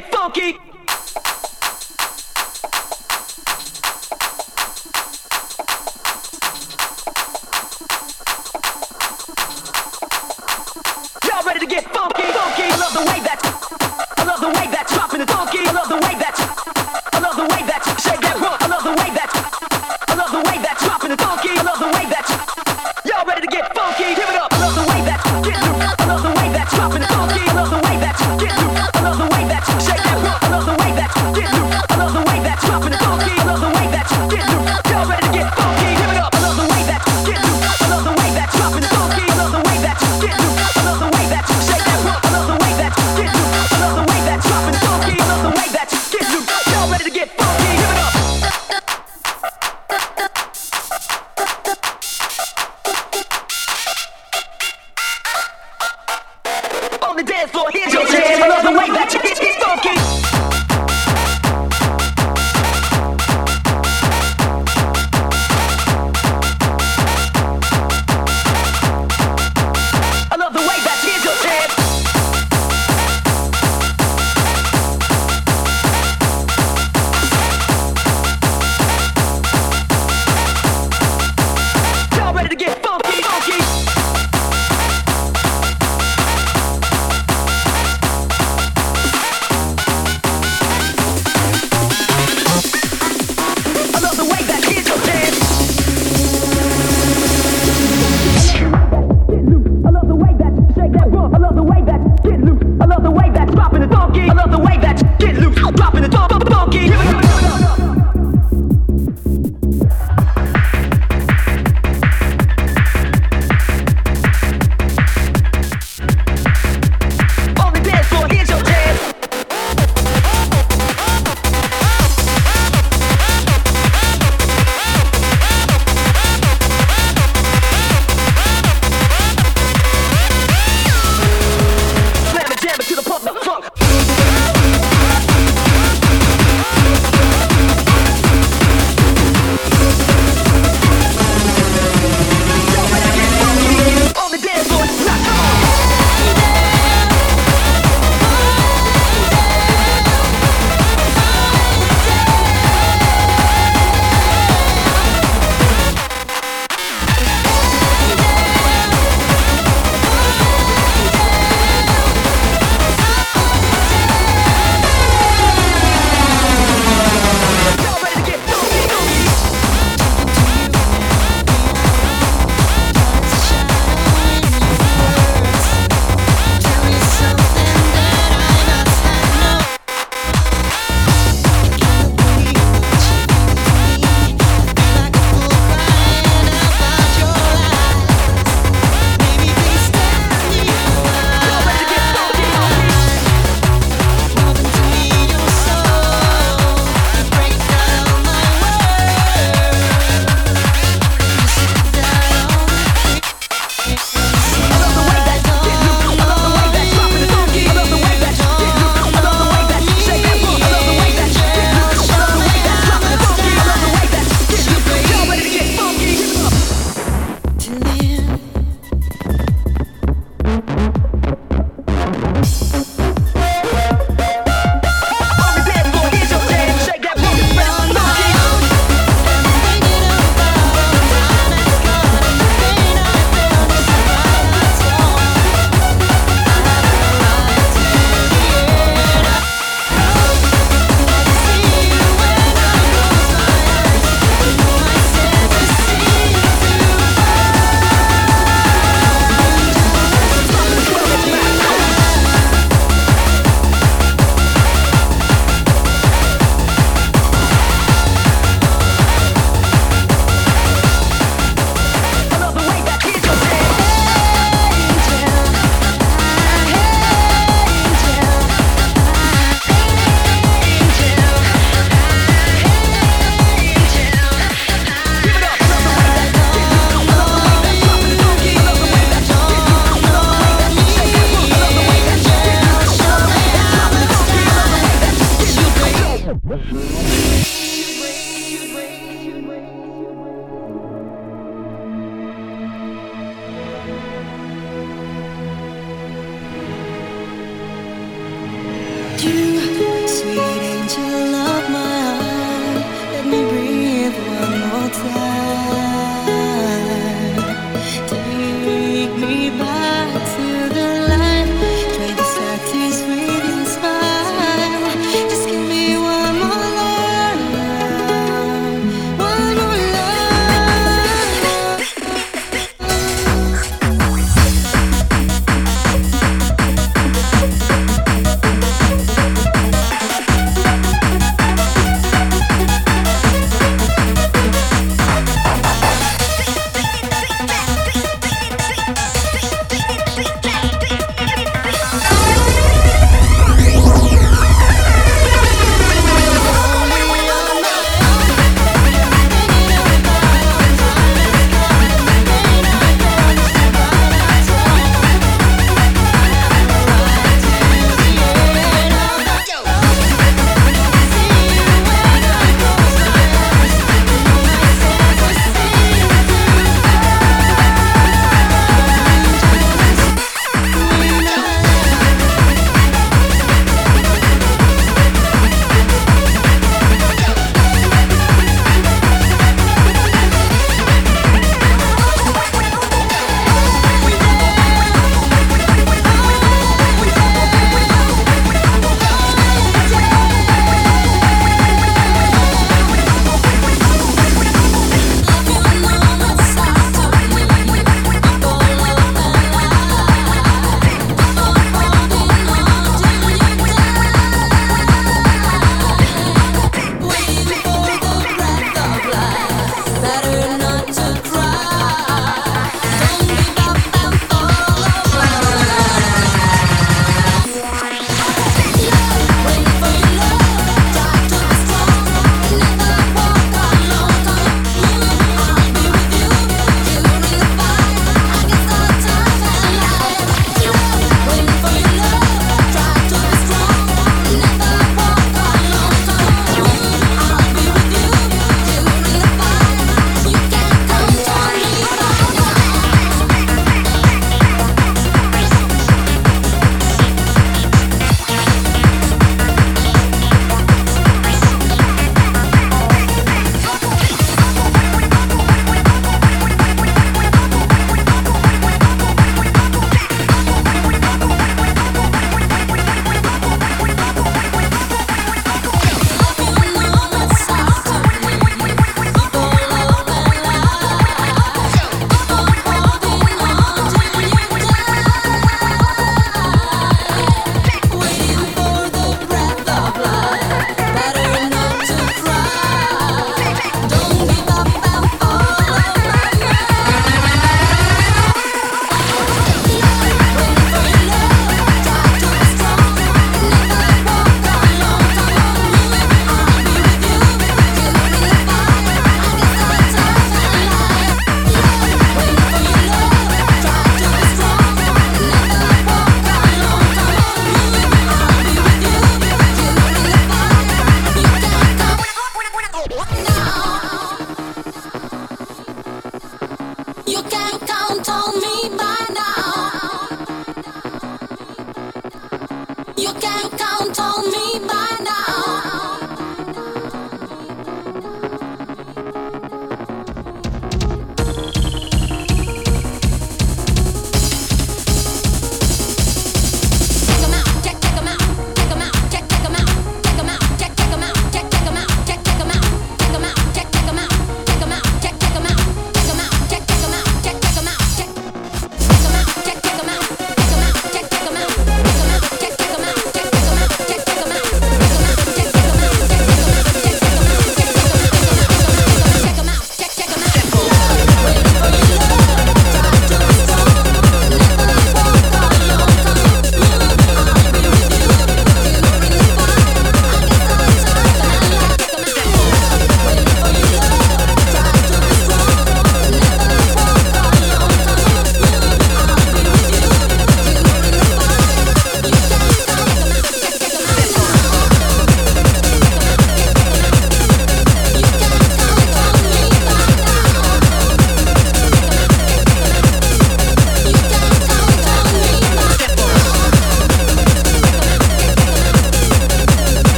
get funky.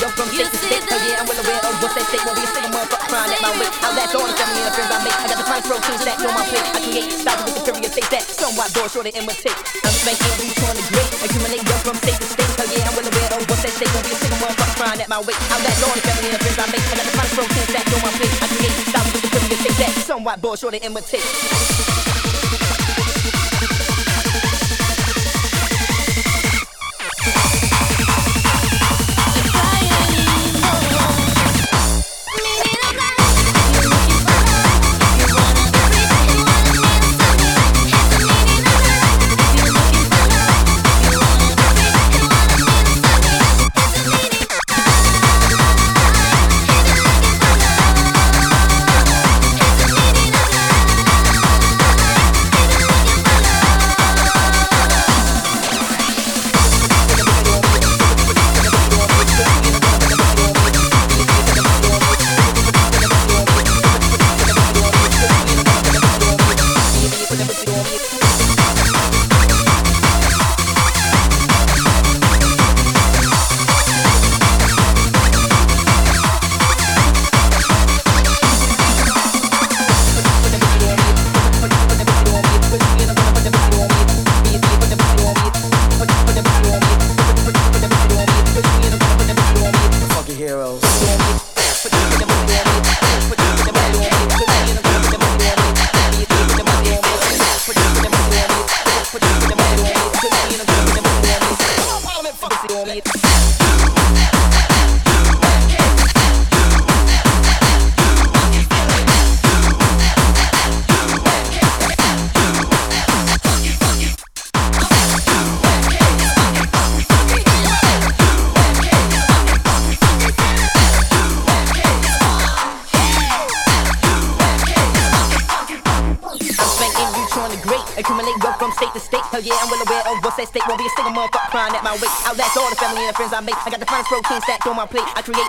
young from you 66, Oh yeah, I'm well aware of what they say. Won't be a single motherfucker crying at my wake. I'll let all the family and friends I make. I got the fine protein stacked on my plate. I create styles with superior states that some white doors sure to imitate. I'm spanking boots on the grid, accumulate young from state to state. Oh yeah, I'm well aware of what they say. Won't be a single motherfucker crying at my wake. I'll let all the family and friends I make. I got the fine protein stacked on my plate. I create styles with superior states that some white doors sure to imitate. friends I make. I got the finest protein stacked on my plate. I create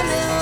coming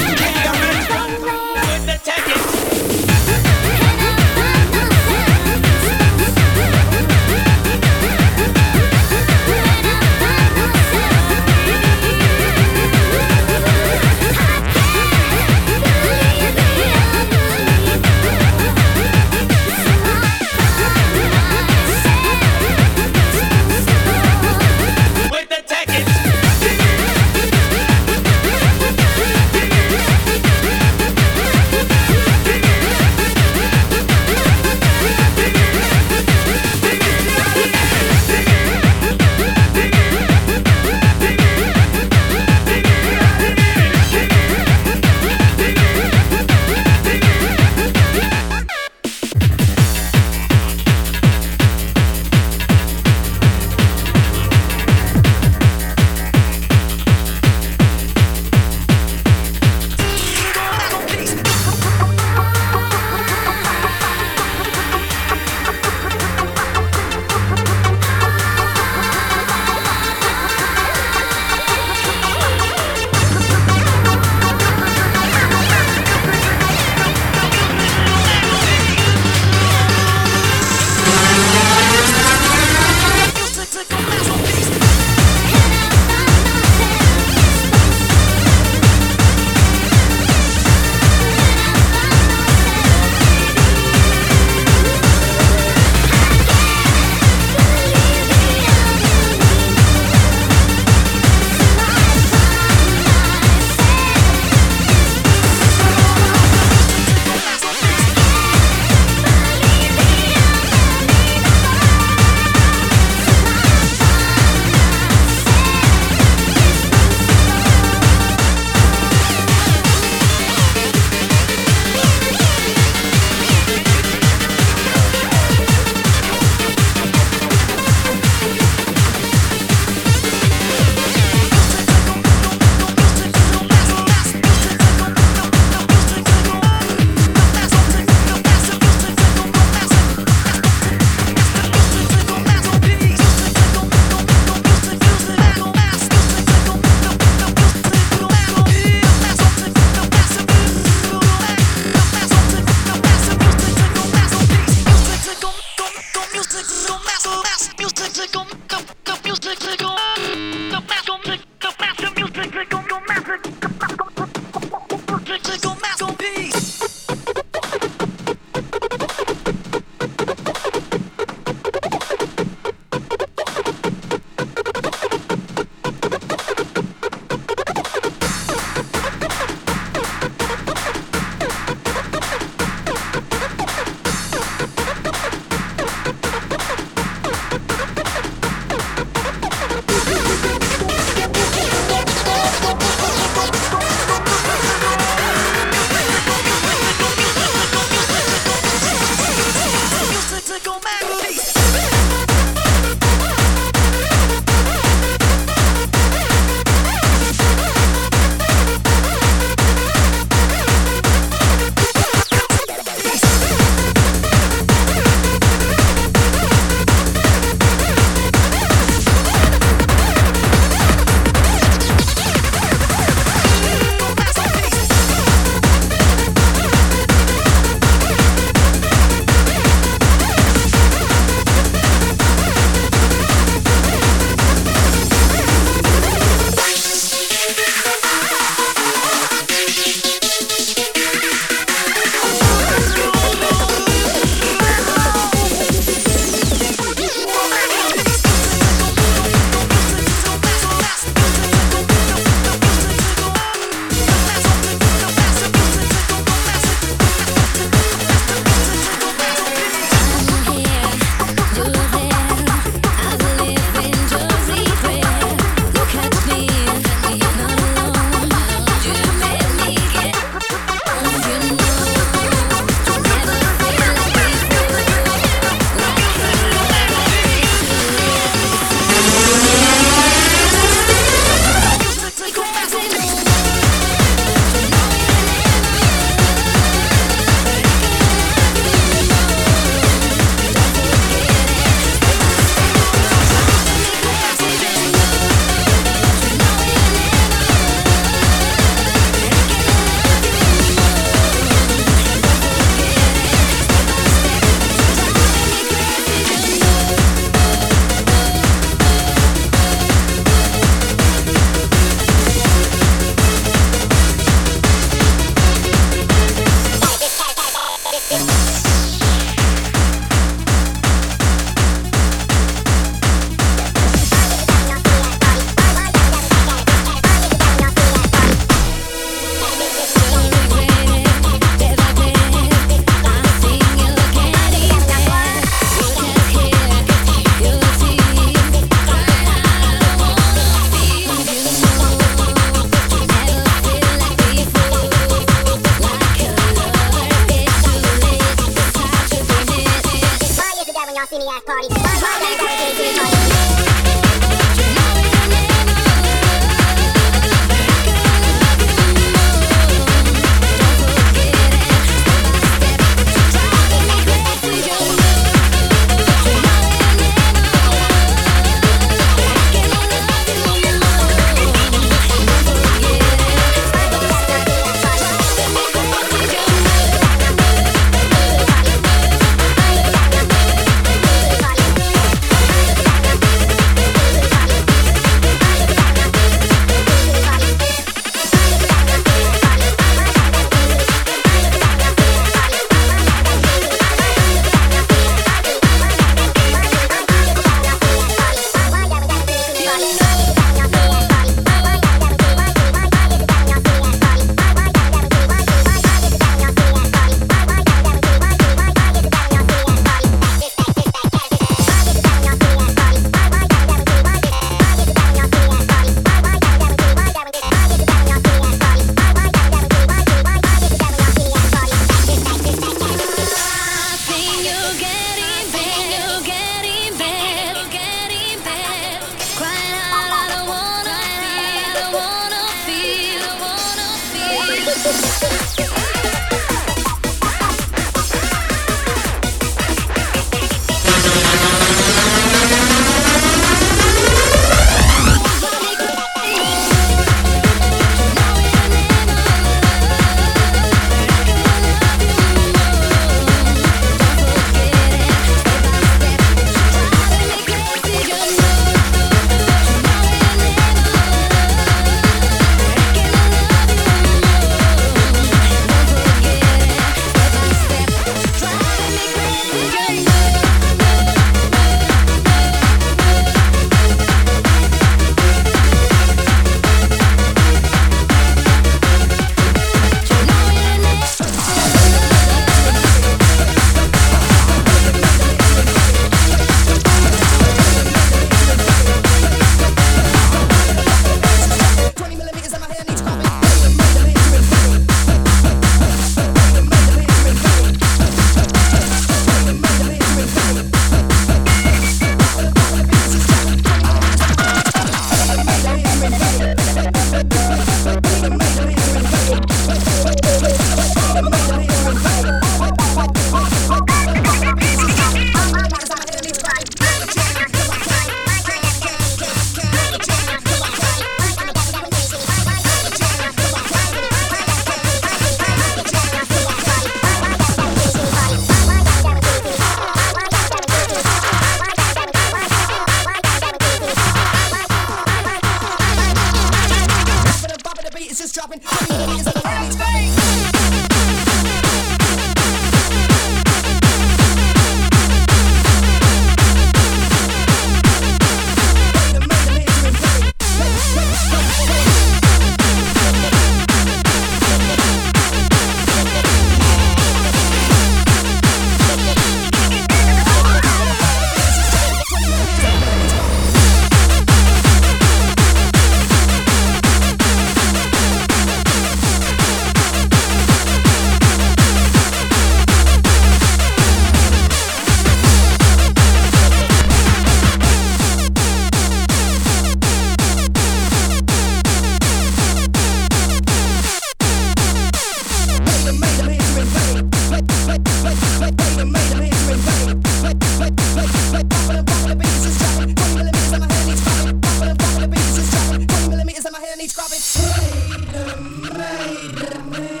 Robbie. Freedom, freedom, freedom.